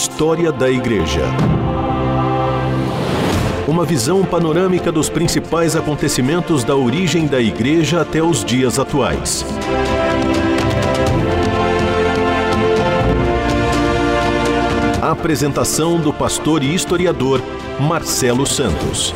História da Igreja. Uma visão panorâmica dos principais acontecimentos da origem da Igreja até os dias atuais. Apresentação do pastor e historiador Marcelo Santos.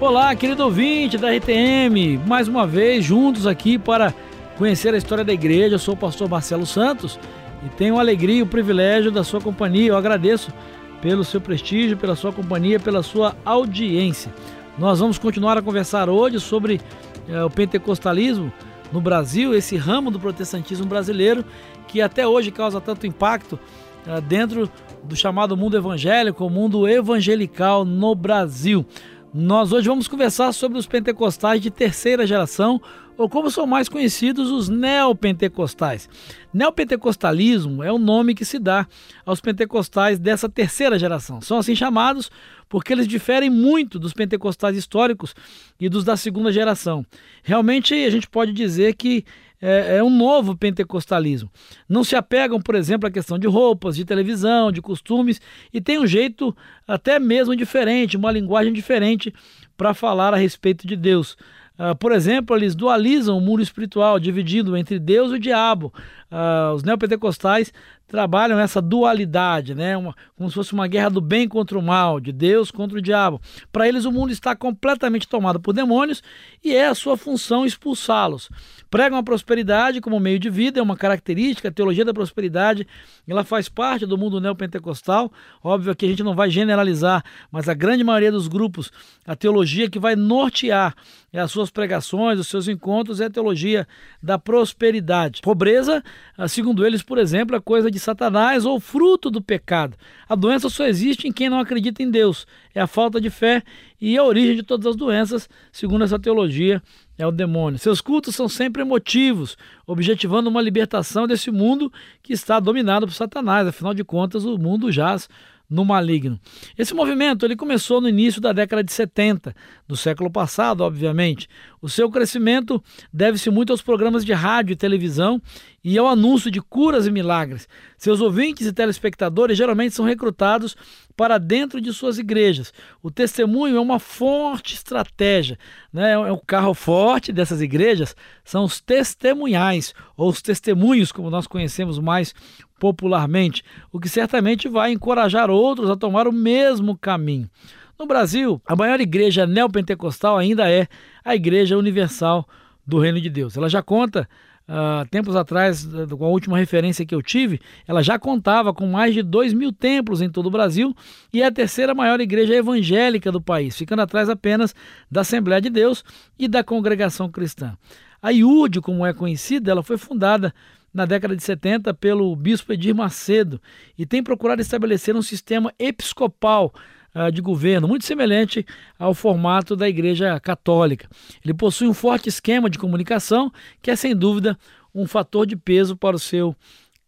Olá, querido ouvinte da RTM, mais uma vez juntos aqui para conhecer a história da igreja. Eu sou o pastor Marcelo Santos e tenho a alegria e o privilégio da sua companhia. Eu agradeço pelo seu prestígio, pela sua companhia, pela sua audiência. Nós vamos continuar a conversar hoje sobre é, o pentecostalismo no Brasil, esse ramo do protestantismo brasileiro que até hoje causa tanto impacto é, dentro do chamado mundo evangélico, o mundo evangelical no Brasil. Nós hoje vamos conversar sobre os pentecostais de terceira geração, ou como são mais conhecidos, os neopentecostais. Neopentecostalismo é o nome que se dá aos pentecostais dessa terceira geração. São assim chamados porque eles diferem muito dos pentecostais históricos e dos da segunda geração. Realmente a gente pode dizer que é, é, um novo pentecostalismo. Não se apegam, por exemplo, à questão de roupas, de televisão, de costumes e tem um jeito até mesmo diferente, uma linguagem diferente para falar a respeito de Deus. Uh, por exemplo, eles dualizam o mundo espiritual, dividindo entre Deus e o diabo. Uh, os neopentecostais trabalham essa dualidade, né? Uma, como se fosse uma guerra do bem contra o mal, de Deus contra o diabo. Para eles, o mundo está completamente tomado por demônios e é a sua função expulsá-los. Pregam a prosperidade como meio de vida, é uma característica, a teologia da prosperidade, ela faz parte do mundo neopentecostal. Óbvio que a gente não vai generalizar, mas a grande maioria dos grupos, a teologia que vai nortear as suas pregações, os seus encontros é a teologia da prosperidade. Pobreza, segundo eles, por exemplo, é coisa de Satanás ou fruto do pecado. A doença só existe em quem não acredita em Deus. É a falta de fé e a origem de todas as doenças, segundo essa teologia, é o demônio. Seus cultos são sempre emotivos, objetivando uma libertação desse mundo que está dominado por Satanás. Afinal de contas, o mundo jaz no maligno. Esse movimento ele começou no início da década de 70, do século passado, obviamente. O seu crescimento deve-se muito aos programas de rádio e televisão e ao anúncio de curas e milagres. Seus ouvintes e telespectadores geralmente são recrutados para dentro de suas igrejas. O testemunho é uma forte estratégia, né? é o carro forte dessas igrejas, são os testemunhais, ou os testemunhos, como nós conhecemos mais popularmente, o que certamente vai encorajar outros a tomar o mesmo caminho. No Brasil, a maior igreja neopentecostal ainda é a Igreja Universal do Reino de Deus. Ela já conta Uh, tempos atrás, com a última referência que eu tive, ela já contava com mais de 2 mil templos em todo o Brasil e é a terceira maior igreja evangélica do país, ficando atrás apenas da Assembleia de Deus e da Congregação Cristã. A IUD, como é conhecida, ela foi fundada na década de 70 pelo bispo Edir Macedo e tem procurado estabelecer um sistema episcopal uh, de governo muito semelhante ao formato da Igreja Católica. Ele possui um forte esquema de comunicação que é sem dúvida um fator de peso para o seu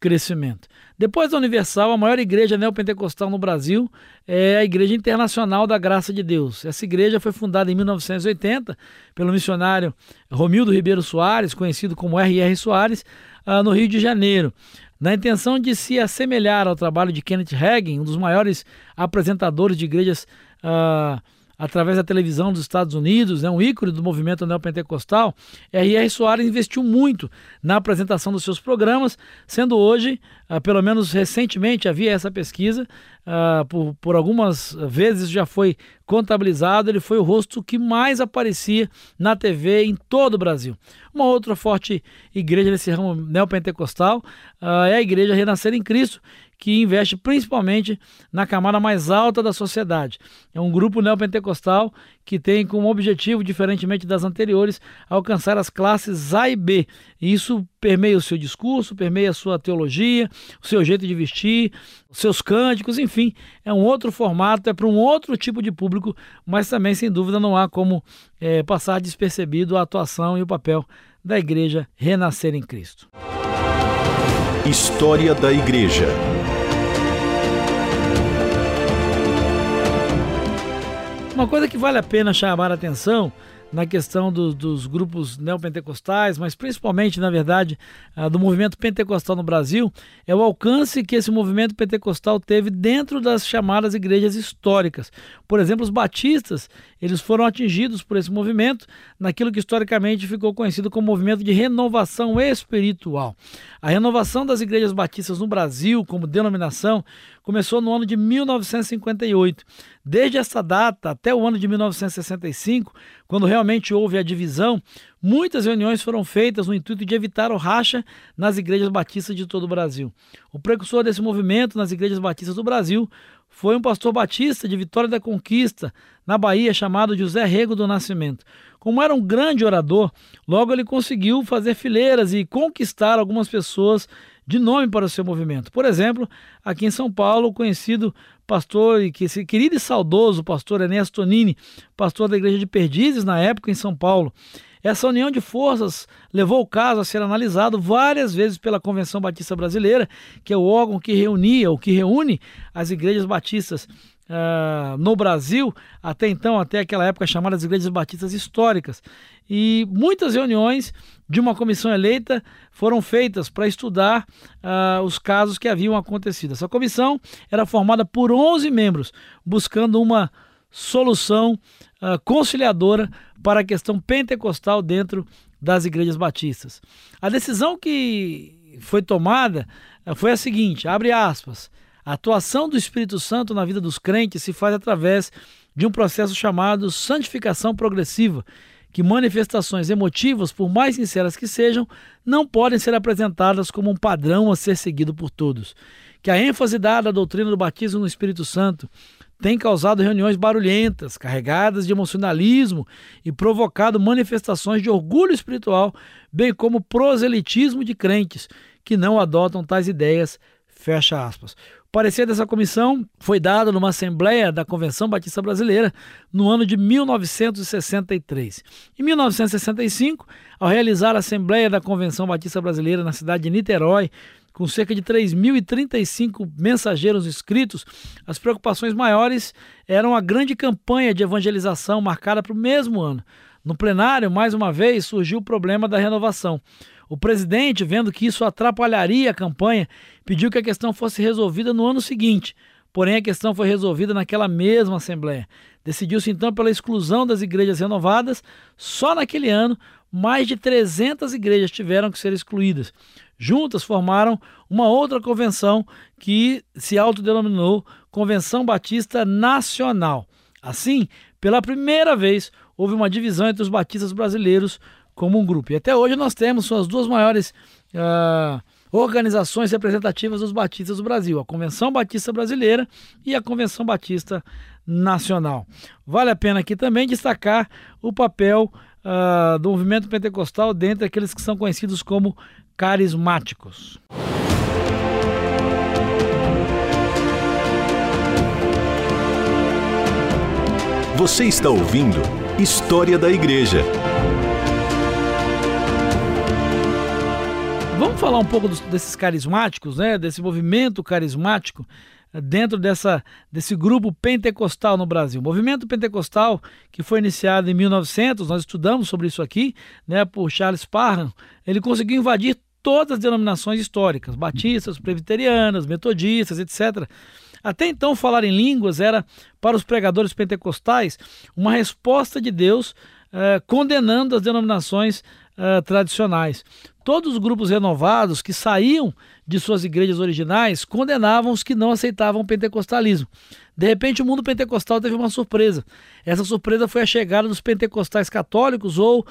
crescimento. Depois da Universal, a maior igreja neopentecostal no Brasil é a Igreja Internacional da Graça de Deus. Essa igreja foi fundada em 1980 pelo missionário Romildo Ribeiro Soares, conhecido como R.R. Soares, uh, no Rio de Janeiro, na intenção de se assemelhar ao trabalho de Kenneth Hagin, um dos maiores apresentadores de igrejas uh, através da televisão dos Estados Unidos, né, um ícone do movimento neopentecostal, R.R. Soares investiu muito na apresentação dos seus programas, sendo hoje, ah, pelo menos recentemente, havia essa pesquisa, ah, por, por algumas vezes já foi contabilizado, ele foi o rosto que mais aparecia na TV em todo o Brasil. Uma outra forte igreja nesse ramo neopentecostal ah, é a Igreja Renascer em Cristo, que investe principalmente na camada mais alta da sociedade. É um grupo neopentecostal que tem como objetivo, diferentemente das anteriores, alcançar as classes A e B. E isso permeia o seu discurso, permeia a sua teologia, o seu jeito de vestir, os seus cânticos, enfim, é um outro formato, é para um outro tipo de público, mas também, sem dúvida, não há como é, passar despercebido a atuação e o papel da igreja renascer em Cristo. História da Igreja. Uma coisa que vale a pena chamar a atenção na questão do, dos grupos neopentecostais, mas principalmente, na verdade, do movimento pentecostal no Brasil, é o alcance que esse movimento pentecostal teve dentro das chamadas igrejas históricas. Por exemplo, os batistas, eles foram atingidos por esse movimento naquilo que historicamente ficou conhecido como movimento de renovação espiritual. A renovação das igrejas batistas no Brasil, como denominação, começou no ano de 1958. Desde essa data até o ano de 1965, quando realmente houve a divisão, muitas reuniões foram feitas no intuito de evitar o racha nas igrejas batistas de todo o Brasil. O precursor desse movimento nas igrejas batistas do Brasil foi um pastor batista de Vitória da Conquista, na Bahia, chamado José Rego do Nascimento. Como era um grande orador, logo ele conseguiu fazer fileiras e conquistar algumas pessoas de nome para o seu movimento. Por exemplo, aqui em São Paulo, o conhecido pastor e que querido e saudoso pastor Enéas Tonini, pastor da igreja de Perdizes na época em São Paulo. Essa união de forças levou o caso a ser analisado várias vezes pela Convenção Batista Brasileira, que é o órgão que reunia, ou que reúne as igrejas batistas uh, no Brasil, até então, até aquela época chamadas igrejas batistas históricas. E muitas reuniões de uma comissão eleita foram feitas para estudar uh, os casos que haviam acontecido. Essa comissão era formada por 11 membros, buscando uma solução uh, conciliadora para a questão pentecostal dentro das igrejas batistas. A decisão que foi tomada foi a seguinte: abre aspas. A atuação do Espírito Santo na vida dos crentes se faz através de um processo chamado santificação progressiva, que manifestações emotivas, por mais sinceras que sejam, não podem ser apresentadas como um padrão a ser seguido por todos. Que a ênfase dada à doutrina do batismo no Espírito Santo tem causado reuniões barulhentas, carregadas de emocionalismo e provocado manifestações de orgulho espiritual, bem como proselitismo de crentes que não adotam tais ideias. Fecha aspas parecer dessa comissão foi dado numa assembleia da Convenção Batista Brasileira no ano de 1963. Em 1965, ao realizar a assembleia da Convenção Batista Brasileira na cidade de Niterói, com cerca de 3.035 mensageiros inscritos, as preocupações maiores eram a grande campanha de evangelização marcada para o mesmo ano. No plenário, mais uma vez, surgiu o problema da renovação. O presidente, vendo que isso atrapalharia a campanha, pediu que a questão fosse resolvida no ano seguinte. Porém, a questão foi resolvida naquela mesma Assembleia. Decidiu-se então pela exclusão das igrejas renovadas. Só naquele ano, mais de 300 igrejas tiveram que ser excluídas. Juntas formaram uma outra convenção que se autodenominou Convenção Batista Nacional. Assim, pela primeira vez, houve uma divisão entre os batistas brasileiros como um grupo. E até hoje nós temos suas duas maiores uh, organizações representativas dos batistas do Brasil: a Convenção Batista Brasileira e a Convenção Batista Nacional. Vale a pena aqui também destacar o papel uh, do movimento pentecostal dentre aqueles que são conhecidos como carismáticos. Você está ouvindo História da Igreja. Vamos falar um pouco dos, desses carismáticos, né? Desse movimento carismático eh, dentro dessa, desse grupo pentecostal no Brasil. O movimento pentecostal que foi iniciado em 1900, nós estudamos sobre isso aqui, né? Por Charles Parham, ele conseguiu invadir todas as denominações históricas, batistas, presbiterianas, metodistas, etc. Até então, falar em línguas era, para os pregadores pentecostais, uma resposta de Deus eh, condenando as denominações uh, tradicionais. Todos os grupos renovados que saíam de suas igrejas originais condenavam os que não aceitavam o pentecostalismo. De repente, o mundo pentecostal teve uma surpresa. Essa surpresa foi a chegada dos pentecostais católicos ou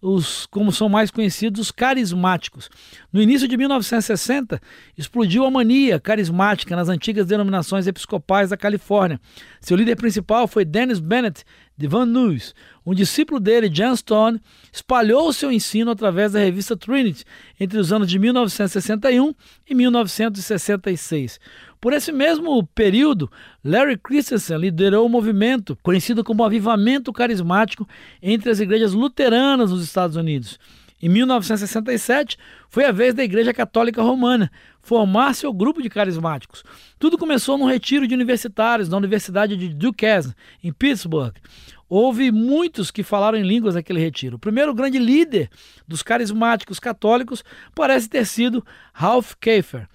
os, como são mais conhecidos, os carismáticos. No início de 1960, explodiu a mania carismática nas antigas denominações episcopais da Califórnia. Seu líder principal foi Dennis Bennett de Van Nuys. Um discípulo dele, John Stone, espalhou seu ensino através da revista Trinity entre os anos de 1961 e 1966. Por esse mesmo período, Larry Christensen liderou o um movimento conhecido como Avivamento Carismático entre as igrejas luteranas nos Estados Unidos. Em 1967, foi a vez da Igreja Católica Romana formar seu grupo de carismáticos. Tudo começou num retiro de universitários na Universidade de Duquesne, em Pittsburgh. houve muitos que falaram em línguas naquele retiro. O primeiro grande líder dos carismáticos católicos parece ter sido Ralph Kafer,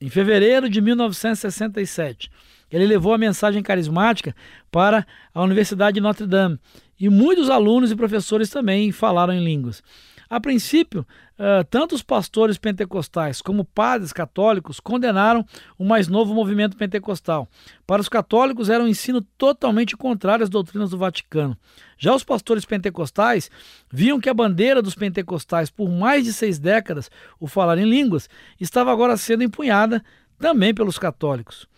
em fevereiro de 1967. Ele levou a mensagem carismática para a Universidade de Notre Dame e muitos alunos e professores também falaram em línguas. A princípio, uh, tanto os pastores pentecostais como padres católicos condenaram o mais novo movimento pentecostal. Para os católicos, era um ensino totalmente contrário às doutrinas do Vaticano. Já os pastores pentecostais viam que a bandeira dos pentecostais, por mais de seis décadas, o falar em línguas, estava agora sendo empunhada também pelos católicos.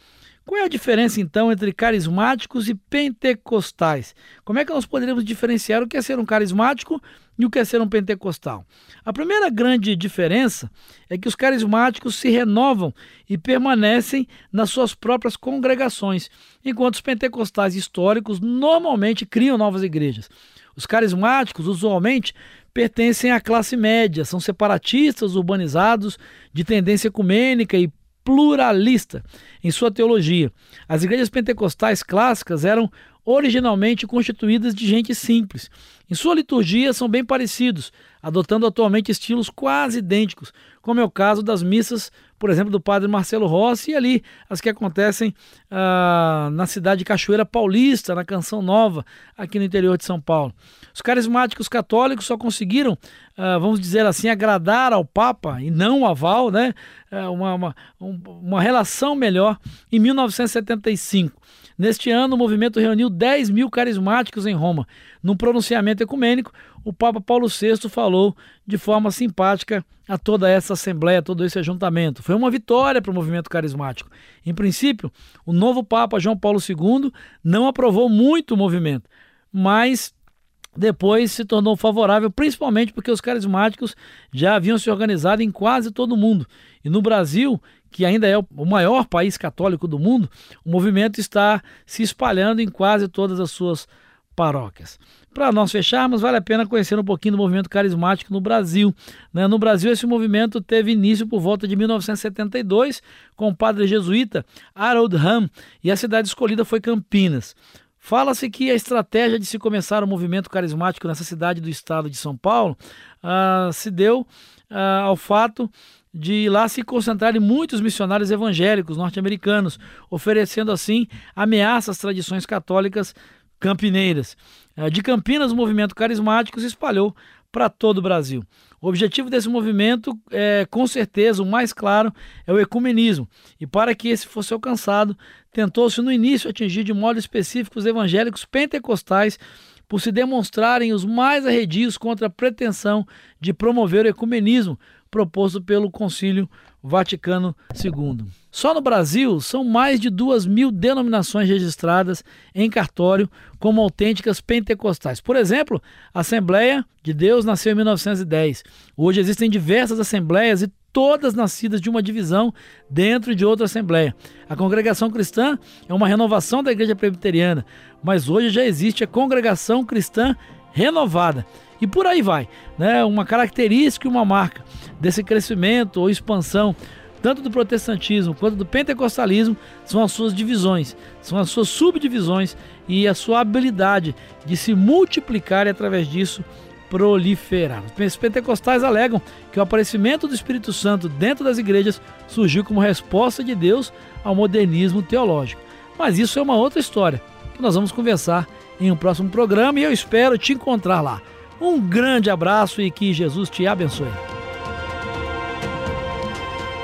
Qual é a diferença então entre carismáticos e pentecostais? Como é que nós poderíamos diferenciar o que é ser um carismático e o que é ser um pentecostal? A primeira grande diferença é que os carismáticos se renovam e permanecem nas suas próprias congregações, enquanto os pentecostais históricos normalmente criam novas igrejas. Os carismáticos, usualmente, pertencem à classe média, são separatistas urbanizados de tendência ecumênica e pluralista em sua teologia. As igrejas pentecostais clássicas eram originalmente constituídas de gente simples. Em sua liturgia são bem parecidos, adotando atualmente estilos quase idênticos, como é o caso das missas, por exemplo, do padre Marcelo Rossi e ali as que acontecem ah, na cidade de Cachoeira Paulista, na Canção Nova, aqui no interior de São Paulo. Os carismáticos católicos só conseguiram, ah, vamos dizer assim, agradar ao Papa e não o aval, né? Ah, uma, uma, uma relação melhor em 1975. Neste ano, o movimento reuniu 10 mil carismáticos em Roma. Num pronunciamento ecumênico, o Papa Paulo VI falou de forma simpática a toda essa assembleia, todo esse ajuntamento. Foi uma vitória para o movimento carismático. Em princípio, o novo Papa João Paulo II não aprovou muito o movimento, mas depois se tornou favorável, principalmente porque os carismáticos já haviam se organizado em quase todo o mundo. E no Brasil, que ainda é o maior país católico do mundo, o movimento está se espalhando em quase todas as suas paróquias. Para nós fecharmos, vale a pena conhecer um pouquinho do movimento carismático no Brasil. Né? No Brasil, esse movimento teve início por volta de 1972 com o padre jesuíta Harold Ham e a cidade escolhida foi Campinas. Fala-se que a estratégia de se começar o um movimento carismático nessa cidade do estado de São Paulo uh, se deu uh, ao fato de lá se concentrarem muitos missionários evangélicos norte-americanos, oferecendo assim ameaças às tradições católicas campineiras. Eh, de Campinas, o movimento carismático se espalhou para todo o Brasil. O objetivo desse movimento, é, com certeza, o mais claro, é o ecumenismo. E para que esse fosse alcançado, tentou-se no início atingir de modo específico os evangélicos pentecostais por se demonstrarem os mais arredios contra a pretensão de promover o ecumenismo proposto pelo Concílio Vaticano II. Só no Brasil são mais de duas mil denominações registradas em cartório como autênticas pentecostais. Por exemplo, a Assembleia de Deus nasceu em 1910. Hoje existem diversas assembleias e todas nascidas de uma divisão dentro de outra assembleia. A congregação cristã é uma renovação da igreja presbiteriana, mas hoje já existe a congregação cristã renovada. E por aí vai, né? Uma característica e uma marca desse crescimento ou expansão tanto do protestantismo quanto do pentecostalismo são as suas divisões, são as suas subdivisões e a sua habilidade de se multiplicar e através disso proliferar. Os pentecostais alegam que o aparecimento do Espírito Santo dentro das igrejas surgiu como resposta de Deus ao modernismo teológico. Mas isso é uma outra história que nós vamos conversar em um próximo programa e eu espero te encontrar lá. Um grande abraço e que Jesus te abençoe.